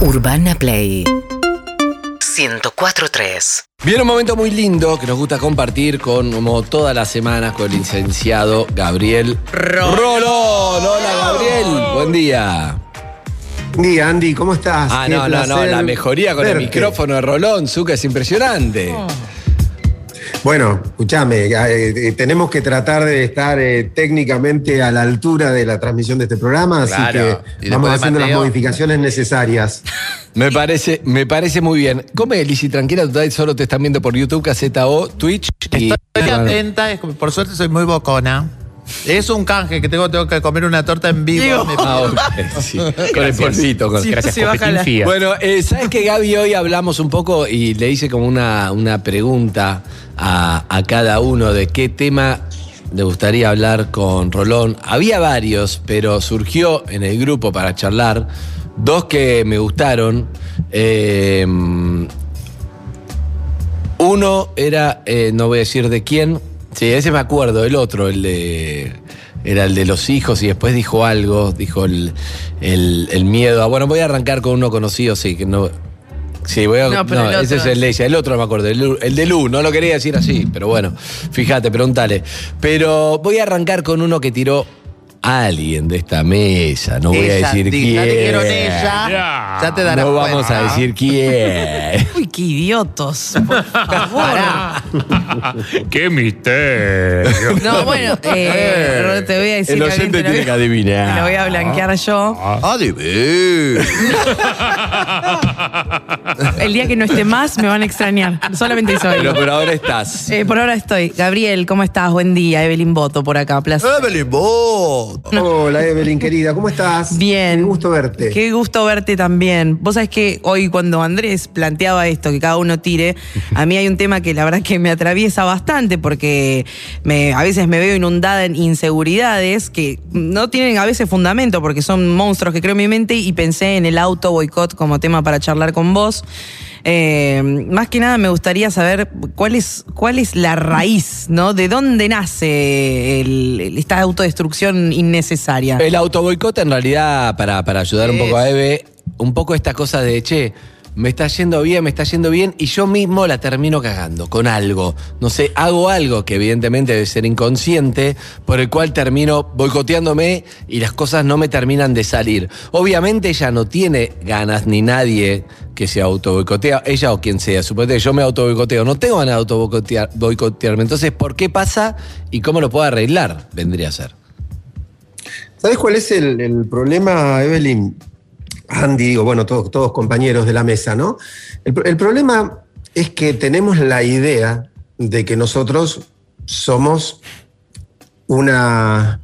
Urbana Play 104.3 Viene un momento muy lindo que nos gusta compartir con, como todas las semanas, con el licenciado Gabriel Rolón. Hola, Gabriel. Buen día. Buen día, Andy, ¿cómo estás? Ah, Qué no, no, no, placer la mejoría con el verte. micrófono de Rolón, Zucca, es impresionante. Bueno, escúchame, eh, eh, tenemos que tratar de estar eh, técnicamente a la altura de la transmisión de este programa, Claro. así que vamos haciendo las modificaciones necesarias. Me parece, me parece muy bien. Come, Lizzy, tranquila, total, solo te están viendo por YouTube, Caseta O, Twitch. y- Estoy atenta, es como- por suerte soy muy bocona. Es un canje que tengo, tengo que comer una torta en vivo. Digo. me- Ah, ok, sí, con el polvito. Con... Sí, Gracias, Copetín. Bueno, eh, ¿sabes que Gaby hoy hablamos un poco y le hice como una, una pregunta a, a cada uno de qué tema le gustaría hablar con Rolón? Había varios, pero surgió en el grupo para charlar dos que me gustaron. Eh, uno era, eh, no voy a decir de quién, sí, ese me acuerdo, el otro, el de... Era el de los hijos y después dijo algo, dijo el, el- el miedo. a- bueno, voy a arrancar con uno conocido, sí, que no... Sí, voy a... No, pero no, el ese es el de ella, el otro no me acuerdo, el, el de Lu, no lo quería decir así, pero bueno, fíjate, pregúntale. Pero voy a arrancar con uno que tiró alguien de esta mesa, no voy a Ella, decir di- quién. Ya te quiero en ella. Ya. Ya te darás no vamos cuenta. a decir quién. Uy, qué idiotos. Por favor. ¡Qué misterio! No, bueno, eh, te voy a decir. El Gabriel, oyente te lo tiene que adivinar. Lo voy a blanquear yo. Adivina. El día que no esté más, me van a extrañar. Solamente eso Pero por ahora estás. Eh, por ahora estoy. Gabriel, ¿cómo estás? Buen día. Evelyn Boto por acá. Placer. Evelyn, vos. Hola, Evelyn, querida, ¿cómo estás? Bien. Qué gusto verte. Qué gusto verte también. Vos sabés que hoy cuando Andrés planteaba esto, que cada uno tire, a mí hay un tema que la verdad que me atraviesa bastante porque me, a veces me veo inundada en inseguridades que no tienen a veces fundamento porque son monstruos que creo en mi mente y pensé en el auto boicot como tema para charlar con vos. Eh, más que nada me gustaría saber cuál es, cuál es la raíz, ¿no? ¿De dónde nace el- esta autodestrucción innecesaria? El autoboicot en realidad, para, para ayudar un poco a Eve, un poco esta cosa de, che, me está yendo bien, me está yendo bien, y yo mismo la termino cagando con algo. No sé, hago algo que evidentemente debe ser inconsciente, por el cual termino boicoteándome y las cosas no me terminan de salir. Obviamente ella no tiene ganas, ni nadie que se autoboicotea, ella o quien sea. Suponete que yo me autoboicoteo, no tengo ganas de autoboicotear- boicotearme. Entonces, ¿por qué pasa y cómo lo puedo arreglar? Vendría a ser. ¿Sabes cuál es el, el problema, Evelyn? Andy, digo, bueno, todos, todos compañeros de la mesa, ¿no? El, pro- el problema es que tenemos la idea de que nosotros somos una,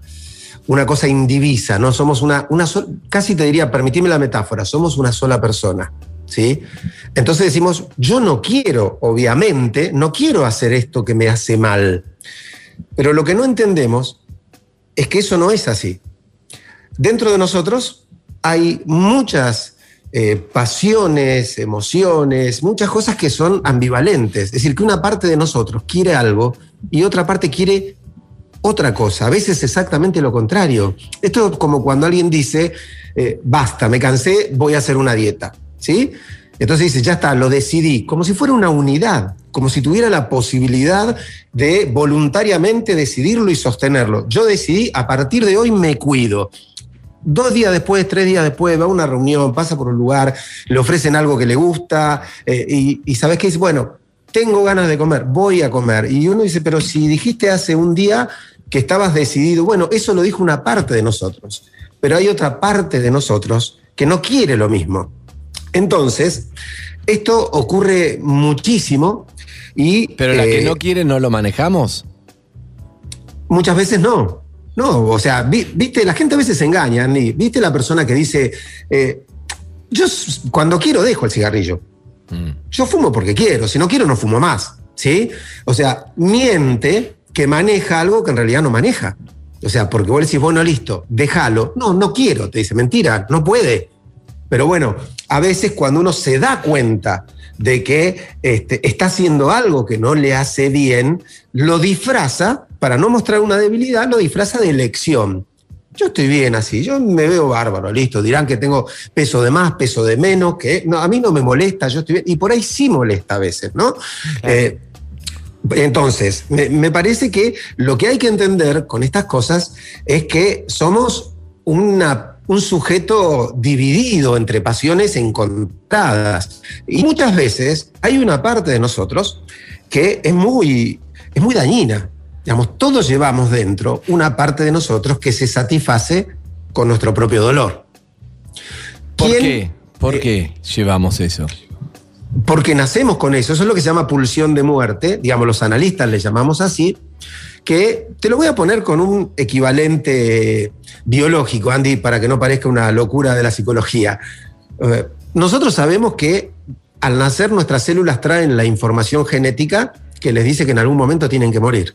una cosa indivisa, ¿no? Somos una, una sol- casi te diría, permitime la metáfora, somos una sola persona, ¿sí? Entonces decimos, yo no quiero, obviamente, no quiero hacer esto que me hace mal. Pero lo que no entendemos es que eso no es así. Dentro de nosotros hay muchas eh, pasiones, emociones, muchas cosas que son ambivalentes. Es decir, que una parte de nosotros quiere algo y otra parte quiere otra cosa, a veces exactamente lo contrario. Esto es como cuando alguien dice, eh, basta, me cansé, voy a hacer una dieta. ¿Sí? Entonces dice, ya está, lo decidí, como si fuera una unidad, como si tuviera la posibilidad de voluntariamente decidirlo y sostenerlo. Yo decidí, a partir de hoy me cuido. Dos días después, tres días después, va a una reunión, pasa por un lugar, le ofrecen algo que le gusta eh, y, y ¿sabes qué? Dice, bueno, tengo ganas de comer, voy a comer. Y uno dice, pero si dijiste hace un día que estabas decidido, bueno, eso lo dijo una parte de nosotros, pero hay otra parte de nosotros que no quiere lo mismo. Entonces, esto ocurre muchísimo y... Pero la que eh, no quiere no lo manejamos. Muchas veces no. No, o sea, vi- viste, la gente a veces se engaña, Andy. Viste la persona que dice, eh, yo cuando quiero dejo el cigarrillo. Yo fumo porque quiero, si no quiero no fumo más, ¿sí? O sea, miente que maneja algo que en realidad no maneja. O sea, porque vos decís, bueno, listo, déjalo. No, no quiero, te dice, mentira, no puede. Pero bueno, a veces cuando uno se da cuenta de que este, está haciendo algo que no le hace bien, lo disfraza, para no mostrar una debilidad, lo disfraza de elección. Yo estoy bien así, yo me veo bárbaro, listo. Dirán que tengo peso de más, peso de menos, que no, a mí no me molesta, yo estoy bien. Y por ahí sí molesta a veces, ¿no? Eh, entonces, me, me parece que lo que hay que entender con estas cosas es que somos una, un sujeto dividido entre pasiones encontradas. Y muchas veces hay una parte de nosotros que es muy, es muy dañina. Digamos, todos llevamos dentro una parte de nosotros que se satisface con nuestro propio dolor. ¿Por ¿Quién- qué? ¿Por qué llevamos eso? porque nacemos con eso, eso es lo que se llama pulsión de muerte, digamos, los analistas le llamamos así, que te lo voy a poner con un equivalente biológico, Andy, para que no parezca una locura de la psicología. Eh, Nosotros sabemos que al nacer nuestras células traen la información genética que les dice que en algún momento tienen que morir.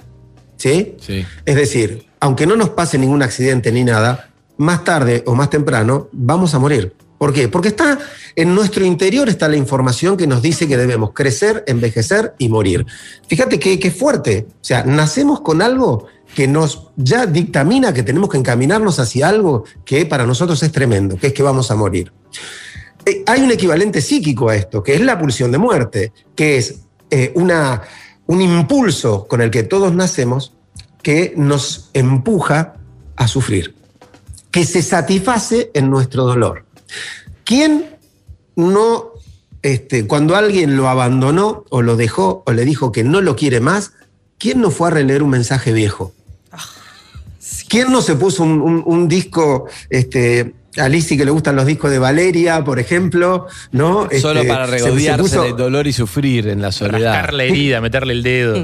¿Sí? Sí. Es decir, aunque no nos pase ningún accidente ni nada, más tarde o más temprano vamos a morir. ¿Por qué? Porque está en nuestro interior está la información que nos dice que debemos crecer, envejecer y morir. Fíjate que, que fuerte. O sea, nacemos con algo que nos ya dictamina que tenemos que encaminarnos hacia algo que para nosotros es tremendo, que es que vamos a morir. Eh, hay un equivalente psíquico a esto, que es la pulsión de muerte, que es eh, una, un impulso con el que todos nacemos que nos empuja a sufrir, que se satisface en nuestro dolor. ¿Quién no, este, cuando alguien lo abandonó o lo dejó o le dijo que no lo quiere más, ¿quién no fue a releer un mensaje viejo? ¿Quién no se puso un, un- un disco, este, a Lizzy que le gustan los discos de Valeria, por ejemplo, ¿no? Solo Este, para se- se regodearse puso- del dolor y sufrir en la soledad. Rascar la herida, meterle el dedo.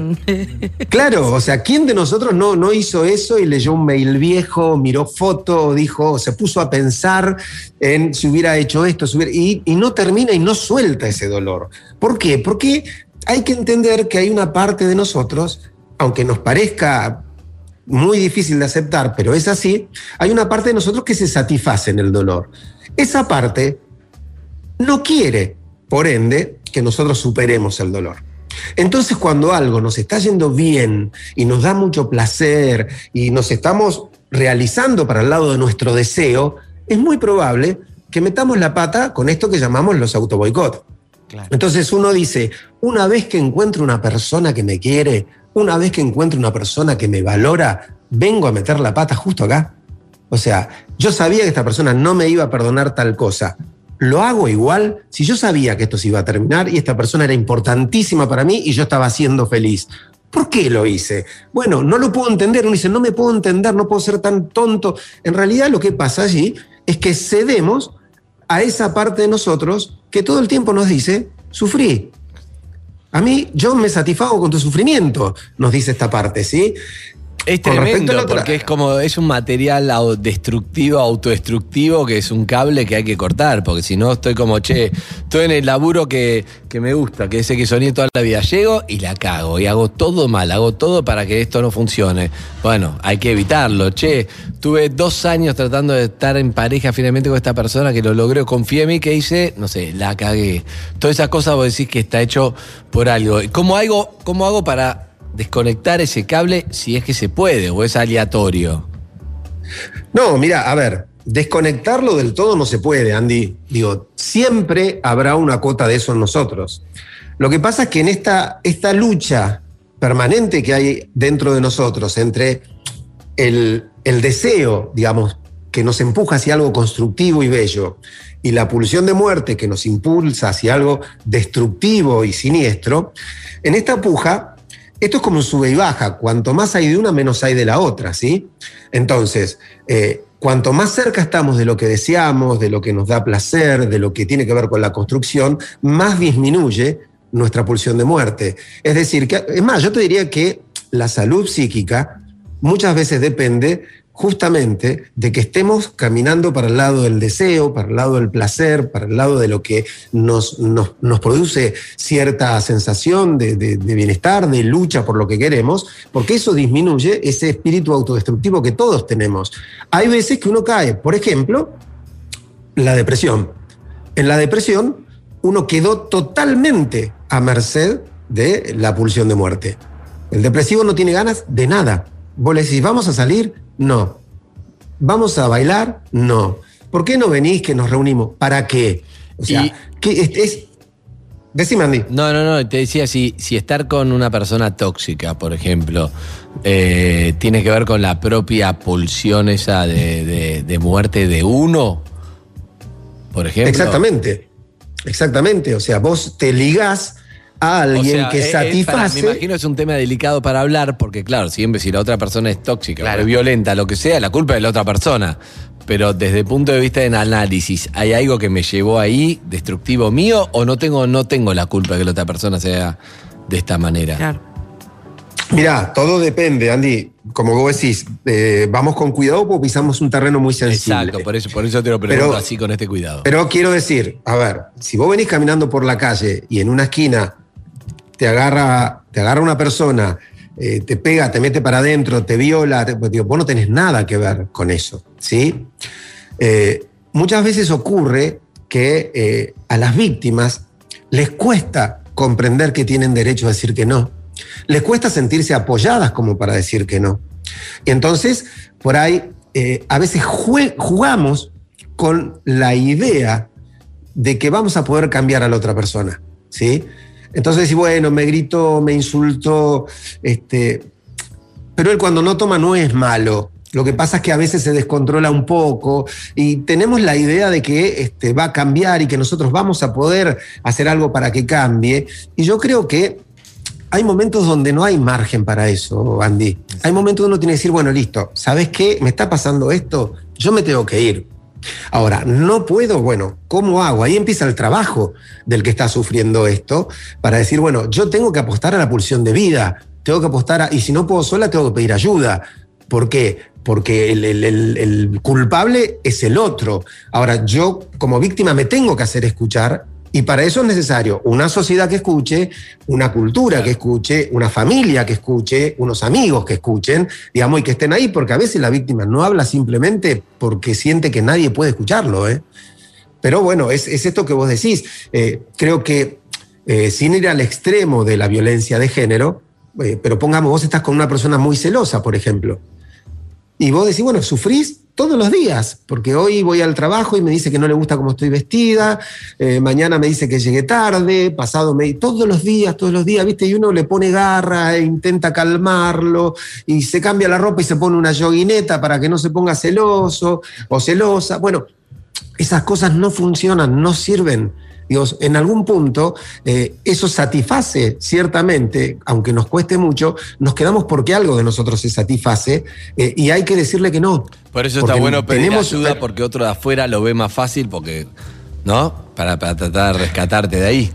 Claro, o sea, ¿quién de nosotros no, no hizo eso y leyó un mail viejo, miró foto, dijo, se puso a pensar en si hubiera hecho esto, si hubiera- y, y no termina y no suelta ese dolor? ¿Por qué? Porque hay que entender que hay una parte de nosotros, aunque nos parezca muy difícil de aceptar, pero es así, hay una parte de nosotros que se satisface en el dolor. Esa parte no quiere, por ende, que nosotros superemos el dolor. Entonces, cuando algo nos está yendo bien y nos da mucho placer y nos estamos realizando para el lado de nuestro deseo, es muy probable que metamos la pata con esto que llamamos los autoboicot. Entonces uno dice, una vez que encuentro una persona que me quiere, una vez que encuentro una persona que me valora, vengo a meter la pata justo acá. O sea, yo sabía que esta persona no me iba a perdonar tal cosa. Lo hago igual si yo sabía que esto se iba a terminar y esta persona era importantísima para mí y yo estaba siendo feliz. ¿Por qué lo hice? Bueno, no lo puedo entender. Uno dice, no me puedo entender, no puedo ser tan tonto. En realidad lo que pasa allí es que cedemos a esa parte de nosotros que todo el tiempo nos dice, sufrí. A mí, yo me satisfago con tu sufrimiento, nos dice esta parte, ¿sí? Es tremendo porque es como es un material destructivo, autodestructivo, que es un cable que hay que cortar, porque si no estoy como, che, estoy en el laburo que, que me gusta, que ese que soñé toda la vida. Llego y la cago, y hago todo mal, hago todo para que esto no funcione. Bueno, hay que evitarlo. Che, tuve dos años tratando de estar en pareja finalmente con esta persona que lo logró, confié en mí, que hice, no sé, la cagué. Todas esas cosas vos decís que está hecho por algo. ¿Cómo hago, cómo hago para desconectar ese cable si es que se puede o es aleatorio. No, mira, a ver, desconectarlo del todo no se puede, Andy. Digo, siempre habrá una cuota de eso en nosotros. Lo que pasa es que en esta, esta lucha permanente que hay dentro de nosotros entre el, el deseo, digamos, que nos empuja hacia algo constructivo y bello, y la pulsión de muerte que nos impulsa hacia algo destructivo y siniestro, en esta puja, esto es como un sube y baja. Cuanto más hay de una, menos hay de la otra, ¿sí? Entonces, eh, cuanto más cerca estamos de lo que deseamos, de lo que nos da placer, de lo que tiene que ver con la construcción, más disminuye nuestra pulsión de muerte. Es decir, que, es más, yo te diría que la salud psíquica muchas veces depende justamente de que estemos caminando para el lado del deseo, para el lado del placer, para el lado de lo que nos, nos, produce cierta sensación de, de, de, bienestar, de lucha por lo que queremos, porque eso disminuye ese espíritu autodestructivo que todos tenemos. Hay veces que uno cae, por ejemplo, la depresión. En la depresión uno quedó totalmente a merced de la pulsión de muerte. El depresivo no tiene ganas de nada. Vos le decís, vamos a salir, no. ¿vamos a bailar? No. ¿Por qué no venís que nos reunimos? ¿Para qué? O sea, Y- ¿qué es, es- Decime, Andy. No, no, no, te decía, si, si estar con una persona tóxica, por ejemplo, eh, tiene que ver con la propia pulsión esa de, de- de muerte de uno, por ejemplo. Exactamente. Exactamente. O sea, vos te ligás a O alguien sea, que es- es para- satisface. me imagino es un tema delicado para hablar, porque claro, siempre si la otra persona es tóxica, Claro. o es violenta, lo que sea, la culpa es de la otra persona. Pero desde el punto de vista del análisis, ¿hay algo que me llevó ahí, destructivo mío, o no tengo, no tengo la culpa de que la otra persona sea de esta manera? Claro. Mirá, todo depende, Andy. Como vos decís, eh, vamos con cuidado porque pisamos un terreno muy sensible. Exacto, por eso, por eso te lo pregunto Pero- así con este cuidado. Pero quiero decir, a ver, si vos venís caminando por la calle y en una esquina te agarra, te agarra una persona, eh, te pega, te mete para adentro, te viola, te- pues, digo, vos no tenés nada que ver con eso, ¿sí? Eh, muchas veces ocurre que eh, a las víctimas les cuesta comprender que tienen derecho a decir que no. Les cuesta sentirse apoyadas como para decir que no. Y entonces, por ahí, a veces jugamos con la idea de que vamos a poder cambiar a la otra persona, ¿sí? Entonces, si bueno, me gritó, me insultó, este, pero él cuando no toma no es malo. Lo que pasa es que a veces se descontrola un poco y tenemos la idea de que este, va a cambiar y que nosotros vamos a poder hacer algo para que cambie. Y yo creo que hay momentos donde no hay margen para eso, Andy. Hay momentos donde uno tiene que decir, bueno, listo, ¿sabes qué? Me está pasando esto, yo me tengo que ir. Ahora, no puedo, bueno, ¿cómo hago? Ahí empieza el trabajo del que está sufriendo esto para decir, bueno, yo tengo que apostar a la pulsión de vida, tengo que apostar a, y si no puedo sola, tengo que pedir ayuda. ¿Por qué? Porque el, el- culpable es el otro. Ahora, yo como víctima me tengo que hacer escuchar y para eso es necesario una sociedad que escuche, una cultura que escuche, una familia que escuche, unos amigos que escuchen, digamos, y que estén ahí, porque a veces la víctima no habla simplemente porque siente que nadie puede escucharlo. ¿eh? Pero bueno, es, es esto que vos decís. Eh, creo que eh, sin ir al extremo de la violencia de género, eh, pero pongamos, vos estás con una persona muy celosa, por ejemplo, y vos decís, bueno, sufrís todos los días, porque hoy voy al trabajo y me dice que no le gusta cómo estoy vestida, eh, mañana me dice que llegué tarde, pasado me... Todos los días, todos los días, ¿viste? Y uno le pone garra e intenta calmarlo y se cambia la ropa y se pone una yoguineta para que no se ponga celoso o celosa. Bueno, esas cosas no funcionan, no sirven. Digo, en algún punto eh, eso satisface ciertamente, aunque nos cueste mucho, nos quedamos porque algo de nosotros se satisface eh, y hay que decirle que no. Por eso está bueno pedir tenemos- ayuda porque otro de afuera lo ve más fácil porque, ¿no? Para, para tratar de rescatarte de ahí.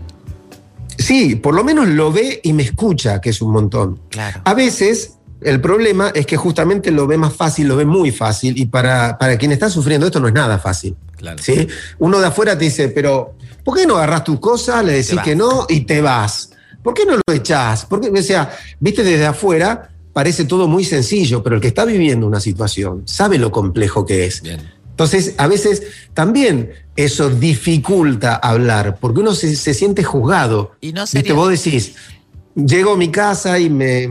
Sí, por lo menos lo ve y me escucha, que es un montón. Claro. A veces el problema es que justamente lo ve más fácil, lo ve muy fácil y para, para quien está sufriendo esto no es nada fácil. Claro. ¿sí? Uno de afuera te dice, pero ¿por qué no agarras tus cosas, le decís que no y te vas? ¿Por qué no lo echás? Porque, o sea, viste desde afuera parece todo muy sencillo, pero el que está viviendo una situación sabe lo complejo que es. Bien. Entonces, a veces también eso dificulta hablar, porque uno se, se siente juzgado. Y no ¿Viste? Vos decís, llego a mi casa y me,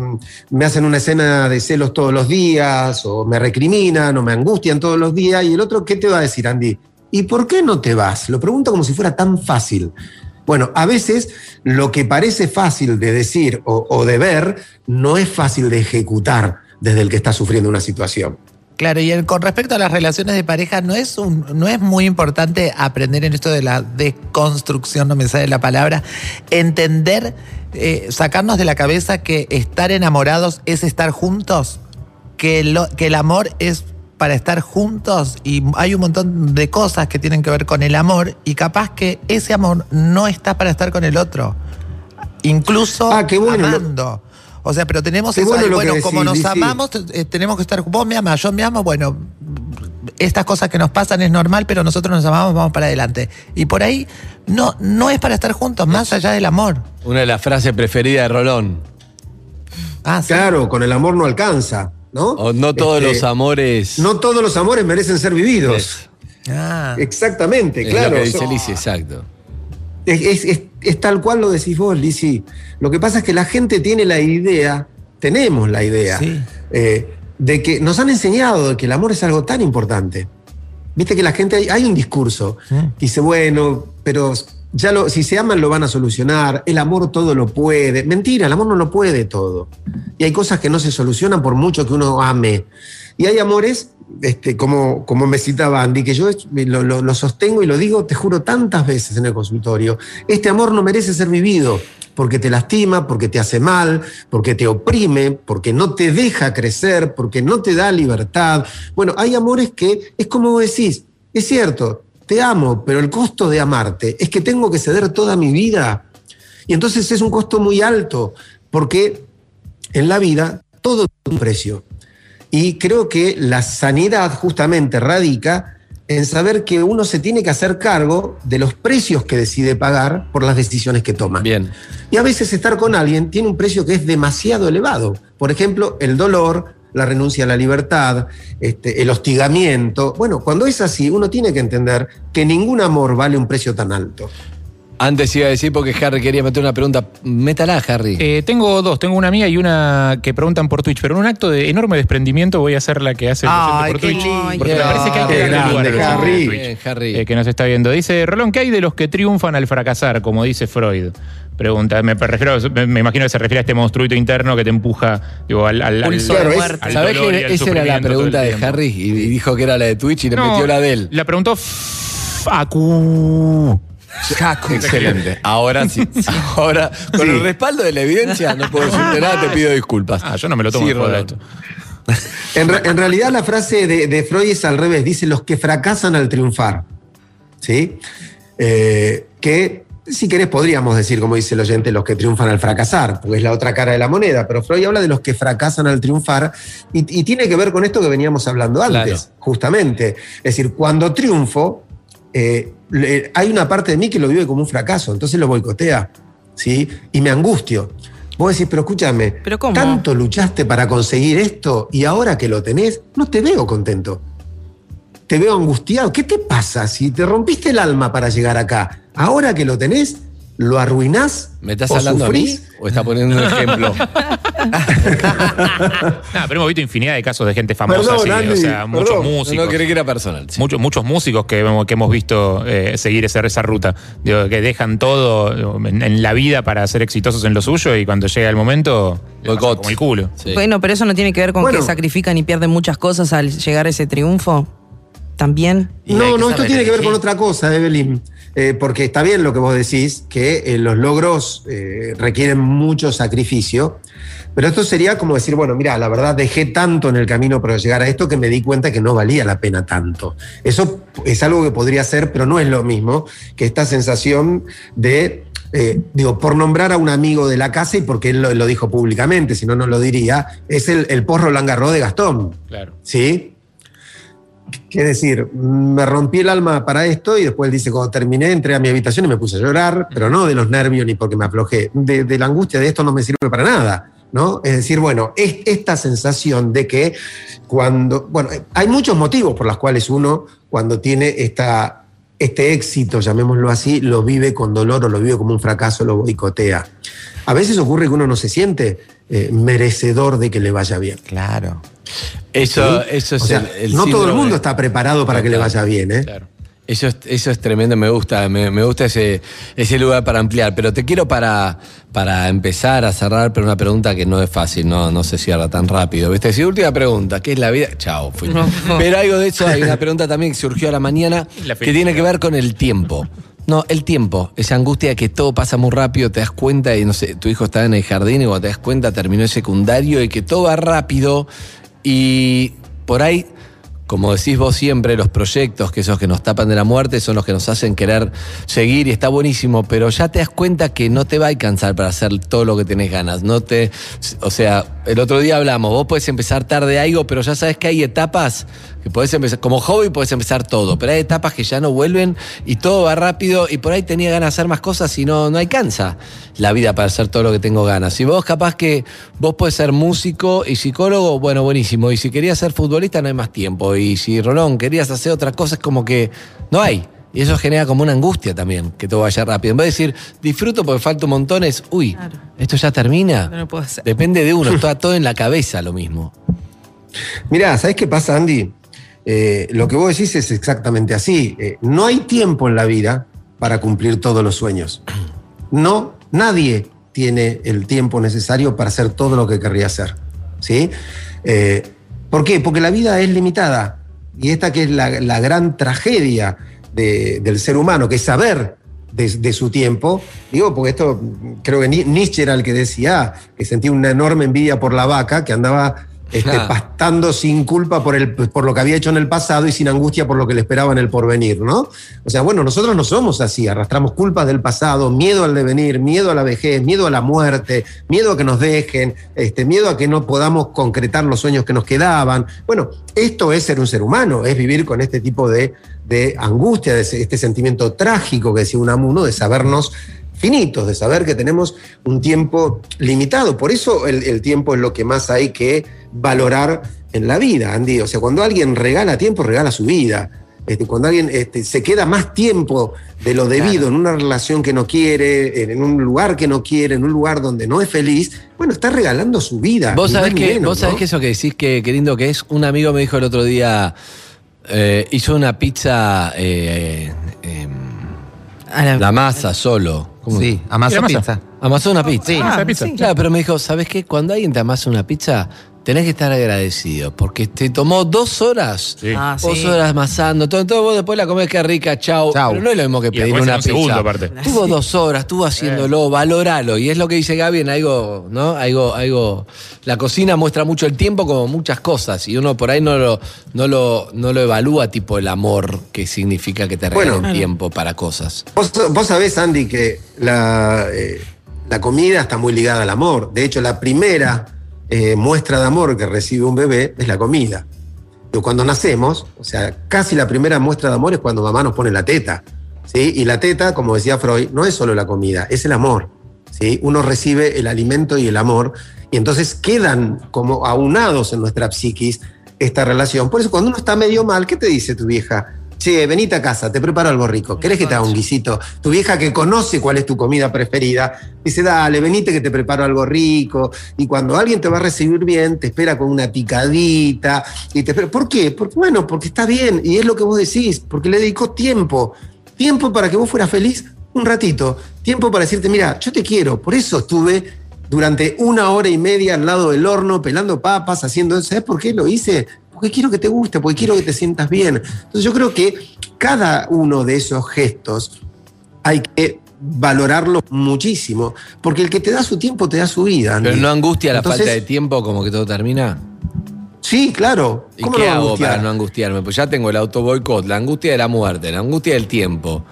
me hacen una escena de celos todos los días, o me recriminan, o me angustian todos los días, y el otro, ¿qué te va a decir, Andy? ¿Y por qué no te vas? Lo pregunto como si fuera tan fácil. Bueno, a veces lo que parece fácil de decir o, de ver no es fácil de ejecutar desde el que está sufriendo una situación. Claro, y con respecto a las relaciones de pareja, ¿no es, ¿no es muy importante aprender en esto de la deconstrucción, no me sale la palabra, entender, eh, sacarnos de la cabeza que estar enamorados es estar juntos? Que el amor es para estar juntos y hay un montón de cosas que tienen que ver con el amor y capaz que ese amor no está para estar con el otro. Incluso Ah, qué bueno, lo- amando. O sea, pero tenemos Qué eso bueno que bueno, como nos amamos, eh, tenemos que estar, vos me amas, yo me amo, bueno, estas cosas que nos pasan es normal, pero nosotros nos amamos, vamos para adelante. Y por ahí no, no es para estar juntos, más allá del amor. Una de las frases preferidas de Rolón. Ah, sí. Claro, con el amor no alcanza, ¿no? O no todos Este, los amores. No todos los amores merecen ser vividos. Ah. Exactamente, es claro. lo que dice exacto. Es, es- es- es tal cual lo decís vos, Lizzy. Lo que pasa es que la gente tiene la idea, tenemos la idea, Sí. eh, de que nos han enseñado de que el amor es algo tan importante. Viste que la gente, hay un discurso, dice, bueno, pero ya lo, si se aman lo van a solucionar, el amor todo lo puede. Mentira, el amor no lo puede todo. Y hay cosas que no se solucionan por mucho que uno ame. Y hay amores, este, como, como me citaba Andy, que yo lo, lo- lo sostengo y lo digo, te juro, tantas veces en el consultorio. Este amor no merece ser vivido porque te lastima, porque te hace mal, porque te oprime, porque no te deja crecer, porque no te da libertad. Bueno, hay amores que es como decís, es cierto, te amo, pero el costo de amarte es que tengo que ceder toda mi vida. Y entonces es un costo muy alto, porque en la vida todo tiene un precio. Y creo que la sanidad justamente radica en saber que uno se tiene que hacer cargo de los precios que decide pagar por las decisiones que toma. Bien. Y a veces estar con alguien tiene un precio que es demasiado elevado. Por ejemplo, el dolor, la renuncia a la libertad, este, el hostigamiento. Bueno, cuando es así, uno tiene que entender que ningún amor vale un precio tan alto. Antes iba a decir porque Harry quería meter una pregunta. Métala, Harry. Eh, tengo dos, tengo una mía y una que preguntan por Twitch, pero en un acto de enorme desprendimiento voy a hacer la que hace el Ay, docente por qué Twitch. lindo. Porque me parece que hay que darle lugar Harry. Twitch, Harry. eh, que nos está viendo. Dice, Rolón, ¿qué hay de los que triunfan al fracasar, como dice Freud? Pregunta, me, refiero, me, me imagino que se refiere a este monstruito interno que te empuja digo, al, al, al- Claro, es- ¿Sabés dolor que esa era la pregunta de. Harry? Y y dijo que era la de Twitch y le No, metió la de él. La preguntó Facu. Excelente. Ahora sí. Ahora, con Sí. el respaldo de la evidencia, no puedo decirte nada, te pido disculpas. Ah, yo no me lo tomo Sí, esto. En, re- en realidad la frase de, de Freud es al revés, dice los que fracasan al triunfar. ¿Sí? Eh, que si querés podríamos decir, como dice el oyente, los que triunfan al fracasar, porque es la otra cara de la moneda, pero Freud habla de los que fracasan al triunfar y, y tiene que ver con esto que veníamos hablando antes, Claro. justamente. Es decir, cuando triunfo, eh, le- hay una parte de mí que lo vive como un fracaso, entonces lo boicotea, ¿sí? Y me angustio. Vos decís, pero escúchame, ¿Pero cómo? tanto luchaste para conseguir esto y ahora que lo tenés, no te veo contento. Te veo angustiado. ¿Qué te pasa si te rompiste el alma para llegar acá? Ahora que lo tenés, lo arruinás. ¿Me estás o hablando a mí sufrís? o está poniendo un ejemplo? Nah, pero hemos visto infinidad de casos de gente famosa Perdón, así, o sea, muchos perdón. No, músicos. no creí que era personal. sí. Muchos, muchos músicos que, hemos- que hemos visto eh, seguir esa, esa ruta, Digo, que dejan todo en, en la vida para ser exitosos en lo suyo y cuando llega el momento, le pasa Boicot. como el culo. Sí. Bueno, pero eso no tiene que ver con Bueno. que sacrifican y pierden muchas cosas al llegar a ese triunfo. También. No, no, esto tiene que ver con otra cosa, Evelyn. Eh, porque está bien lo que vos decís, que eh, los logros eh, requieren mucho sacrificio. Pero esto sería como decir, bueno, mira, la verdad dejé tanto en el camino para llegar a esto que me di cuenta que no valía la pena tanto. Eso es algo que podría ser, pero no es lo mismo que esta sensación de, eh, digo, por nombrar a un amigo de la casa y porque él lo, lo dijo públicamente, si no, no lo diría, es el, el post Roland Garros de Gastón. Claro. ¿Sí? Es decir, me rompí el alma para esto y después él dice, cuando terminé, entré a mi habitación y me puse a llorar, pero no de los nervios ni porque me aflojé, de, de la angustia de esto no me sirve para nada. ¿no? Es decir, bueno, es esta sensación de que cuando, bueno, hay muchos motivos por los cuales uno cuando tiene esta, este éxito, llamémoslo así, lo vive con dolor o lo vive como un fracaso, lo boicotea. A veces ocurre que uno no se siente eh, merecedor de que le vaya bien. Claro. Eso, ¿sí? eso es O sea, el, el no todo el mundo está preparado para que le vaya bien, ¿eh? Claro. Eso es, eso es tremendo, me gusta, me, me gusta ese, ese lugar para ampliar. Pero te quiero para, para empezar a cerrar, pero una pregunta que no es fácil, no, no se cierra tan rápido. ¿Viste? Si última pregunta, ¿qué es la vida? Chao, fui. Pero algo de eso, hay una pregunta también que surgió a la mañana La que tiene que ver con el tiempo. No, el tiempo, esa angustia de que todo pasa muy rápido, te das cuenta y no sé, tu hijo está en el jardín y cuando te das cuenta terminó el secundario y que todo va rápido y por ahí como decís vos siempre, los proyectos, que esos que nos tapan de la muerte, son los que nos hacen querer seguir y está buenísimo, pero ya te das cuenta que no te va a alcanzar para hacer todo lo que tenés ganas. No te, o sea, el otro día hablamos, vos podés empezar tarde algo, pero ya sabes que hay etapas que podés empezar, como hobby podés empezar todo, pero hay etapas que ya no vuelven y todo va rápido y por ahí tenía ganas de hacer más cosas y no, no alcanza la vida para hacer todo lo que tengo ganas. Y vos capaz que vos podés ser músico y psicólogo, bueno, buenísimo. Y si querías ser futbolista no hay más tiempo. Y si Rolón querías hacer otra cosa es como que no hay. Y eso genera como una angustia también, que todo vaya rápido. En vez de decir, disfruto porque falta un montón, es, uy, Claro. ¿esto ya termina? No lo puedo hacer. Depende de uno, está todo en la cabeza lo mismo. Mirá, ¿sabes qué pasa, Andy? Eh, lo que vos decís es exactamente así. Eh, no hay tiempo en la vida para cumplir todos los sueños. No, nadie tiene el tiempo necesario para hacer todo lo que querría hacer. ¿sí? Eh, ¿Por qué? Porque la vida es limitada. Y esta que es la, gran tragedia de- del ser humano, que es saber de, su tiempo. Digo, porque esto, creo que Ni- Nietzsche era el que decía que sentía una enorme envidia por la vaca, que andaba este, Ah. pastando sin culpa por, el, por lo que había hecho en el pasado y sin angustia por lo que le esperaba en el porvenir, ¿no? O sea, bueno, nosotros no somos así, arrastramos culpas del pasado, miedo al devenir, miedo a la vejez, miedo a la muerte, miedo a que nos dejen, este, miedo a que no podamos concretar los sueños que nos quedaban. Bueno, esto es ser un ser humano, es vivir con este tipo de, de angustia, de este sentimiento trágico que decía Unamuno, de sabernos finitos, de saber que tenemos un tiempo limitado. Por eso el, el tiempo es lo que más hay que valorar en la vida, Andy. O sea, cuando alguien regala tiempo, regala su vida. Este, cuando alguien este, se queda más tiempo de lo debido en una relación que no quiere, en, un lugar que no quiere, en un lugar donde no es feliz, bueno, está regalando su vida. Vos sabés que, menos, vos sabés ¿no? que eso que decís que, que lindo que es. Un amigo me dijo el otro día, eh, hizo una pizza, eh, eh, A la- la masa solo. ¿Cómo? Sí, masa. Pizza. Amasó una pizza. Sí. De pizza. sí. Claro, pero me dijo, ¿sabes qué? Cuando alguien te amasa una pizza, tenés que estar agradecido, porque te tomó dos horas, Sí. Ah, dos sí. horas amasando, todo, todo vos después la comés que rica, chau. Chau. Pero no es lo mismo que Y pedir después una un pizza. segundo, aparte. Tuvo dos horas, estuvo haciéndolo, valoralo. Y es lo que dice Gaby en algo, ¿no? Algo, algo. La cocina muestra mucho el tiempo como muchas cosas. Y uno por ahí no lo, no lo, no lo evalúa tipo el amor que significa que te regalen Bueno. tiempo para cosas. Vos, vos sabés, Andy, que la, eh, la comida está muy ligada al amor. De hecho, la primera eh, muestra de amor que recibe un bebé es la comida. Pero cuando nacemos, o sea, casi la primera muestra de amor es cuando mamá nos pone la teta. ¿sí? Y la teta, como decía Freud, no es solo la comida, es el amor. ¿sí? Uno recibe el alimento y el amor, y entonces quedan como aunados en nuestra psiquis esta relación. Por eso, cuando uno está medio mal, ¿qué te dice tu vieja? Che, venite a casa, te preparo algo rico. ¿Querés que te haga un guisito? Tu vieja que conoce cuál es tu comida preferida, dice, dale, venite que te preparo algo rico. Y cuando alguien te va a recibir bien, te espera con una picadita. Y te espera. ¿Por qué? Porque, bueno, porque está bien. Y es lo que vos decís, porque le dedicó tiempo. Tiempo para que vos fueras feliz un ratito. Tiempo para decirte, mira, yo te quiero. Por eso estuve durante una hora y media al lado del horno, pelando papas, haciendo eso. ¿Sabes por qué lo hice? Porque quiero que te guste, porque quiero que te sientas bien. Entonces yo creo que cada uno de esos gestos hay que valorarlo muchísimo, porque el que te da su tiempo te da su vida. Andy. Pero no angustia la Entonces, falta de tiempo como que todo termina. Sí, claro. ¿Y ¿Cómo qué no hago para no angustiarme? Pues ya tengo el auto boicot, la angustia de la muerte, la angustia del tiempo.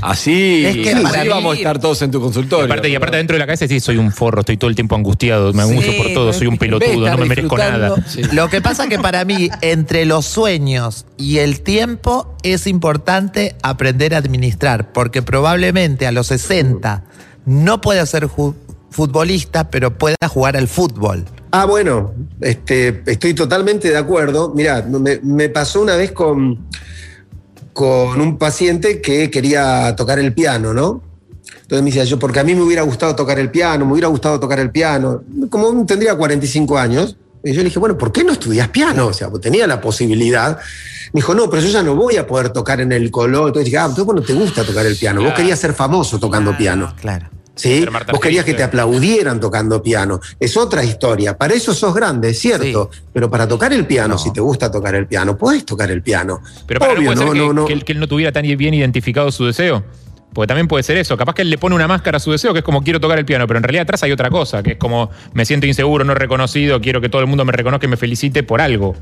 Así, Es que así vamos a estar todos en tu consultorio. Y aparte, y aparte ¿no? dentro de la cabeza sí, soy un forro, estoy todo el tiempo angustiado, me angustio Sí, por todo, soy un pelotudo, no me merezco nada. Sí. Lo que pasa que para mí, entre los sueños y el tiempo, es importante aprender a administrar, porque probablemente a los 60 no pueda ser futbolista, pero pueda jugar al fútbol. Ah, bueno, este, estoy totalmente de acuerdo. Mirá, me, me pasó una vez con, con un paciente que quería tocar el piano, ¿no? Entonces me decía yo, porque a mí me hubiera gustado tocar el piano, me hubiera gustado tocar el piano. Como tendría 45 años. Y yo le dije, bueno, ¿por qué no estudias piano? O sea, pues tenía la posibilidad. Me dijo, no, pero yo ya no voy a poder tocar en el color. Entonces dije, ah, entonces bueno, te gusta tocar el piano. Vos querías ser famoso tocando piano. Claro. ¿Sí? Ser Vos querías que te aplaudieran tocando piano. Es otra historia. Para eso sos grande, es cierto. Pero para tocar el piano, No. si te gusta tocar el piano, podés tocar el piano. Pero para Obvio, no puede ser no, que, no, no. que él, que él no tuviera tan bien identificado su deseo. Porque también puede ser eso. Capaz que él le pone una máscara a su deseo, que es como quiero tocar el piano, pero en realidad atrás hay otra cosa, que es como me siento inseguro, no reconocido, quiero que todo el mundo me reconozca y me felicite por algo.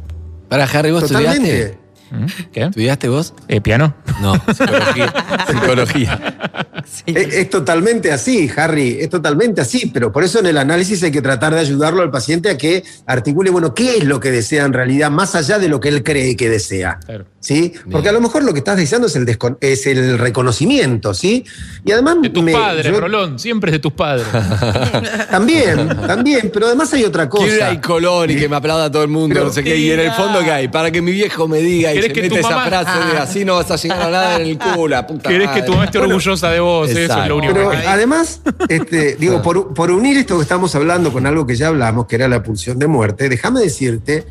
Para Harry, ¿vos Totalmente. estudiaste? ¿Qué? ¿Estudiaste vos? Eh, ¿Piano? No, psicología. psicología. Sí. Es, es totalmente así, Harry, es totalmente así, pero por eso en el análisis hay que tratar de ayudarlo al paciente a que articule, bueno, qué es lo que desea en realidad, más allá de lo que él cree que desea. Claro. ¿Sí? Porque a lo mejor lo que estás deseando es el, es el reconocimiento, ¿sí? Y además. De tus me- padres, yo- Rolón, siempre es de tus padres. También, también, pero además hay otra cosa. Quiero ir Colón y que me aplauda todo el mundo, Pero- no sé qué. Y en el fondo, ¿qué hay? Para que mi viejo me diga y ¿Querés que tu esa mamá- frase de así no vas a llegar a nada en el culo, la puta Querés que tu mamá esté Bueno, orgullosa de vos, eso es lo único Pero que además, este, digo, por, por unir esto que estamos hablando con algo que ya hablamos, que era la pulsión de muerte, déjame decirte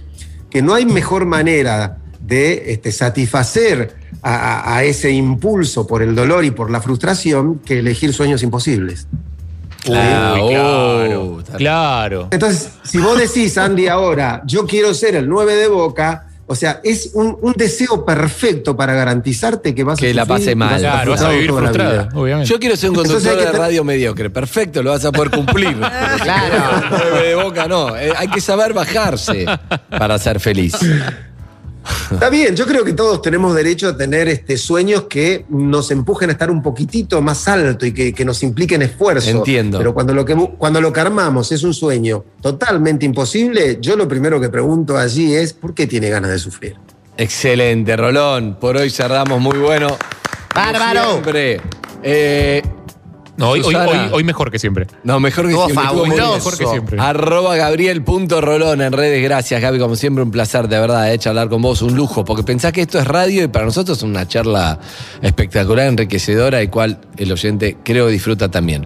que no hay mejor manera de este, satisfacer a, a- a ese impulso por el dolor y por la frustración que elegir sueños imposibles. Ah, Uy, oh, claro. Claro. Entonces, si vos decís, Andy, ahora, yo quiero ser el 9 de Boca, o sea, es un, un deseo perfecto para garantizarte que vas a Que la pase mal. Claro, vas a vivir frustrada, vida. obviamente. Yo quiero ser un conductor que de radio mediocre. Perfecto, lo vas a poder cumplir. Claro. De boca no. Eh, hay que saber bajarse para ser feliz. Está bien, yo creo que todos tenemos derecho a tener este, sueños que nos empujen a estar un poquitito más alto y que, que nos impliquen esfuerzo. Entiendo. Pero cuando lo, que, cuando lo que armamos es un sueño totalmente imposible, yo lo primero que pregunto allí es, ¿por qué tiene ganas de sufrir? Excelente, Rolón. Por hoy cerramos muy bueno. Como Bárbaro. Siempre. Eh, No, hoy, hoy, hoy- hoy mejor que siempre. no, mejor que siempre. estuvo fabuloso. Mejor que siempre. Arroba Gabriel.rolón en redes. Gracias, Gaby. Como siempre, un placer de verdad eh, charlar con vos. Un lujo, porque pensás que esto es radio y para nosotros es una charla espectacular, enriquecedora y cual el oyente creo disfruta también.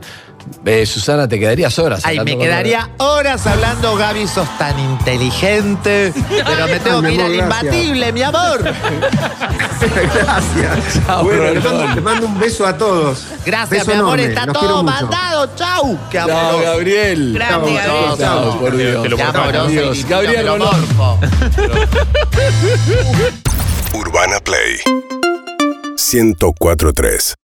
Eh, Susana, te quedarías horas. Ay, me con quedaría horas hablando, Gaby, sos tan inteligente. Pero me tengo Ay, que mi ir amor, al gracias. imbatible, mi amor. Gracias. Bueno, le mando, le mando un beso a todos. Gracias, Beso mi amor. enorme, Está los todo mandado. Chau. Qué Chao, amoroso. Gabriel. Grande, Gabriel. chao. Chao, por Te- Dios. te lo Dios. Gabriel. Urbana Play 1043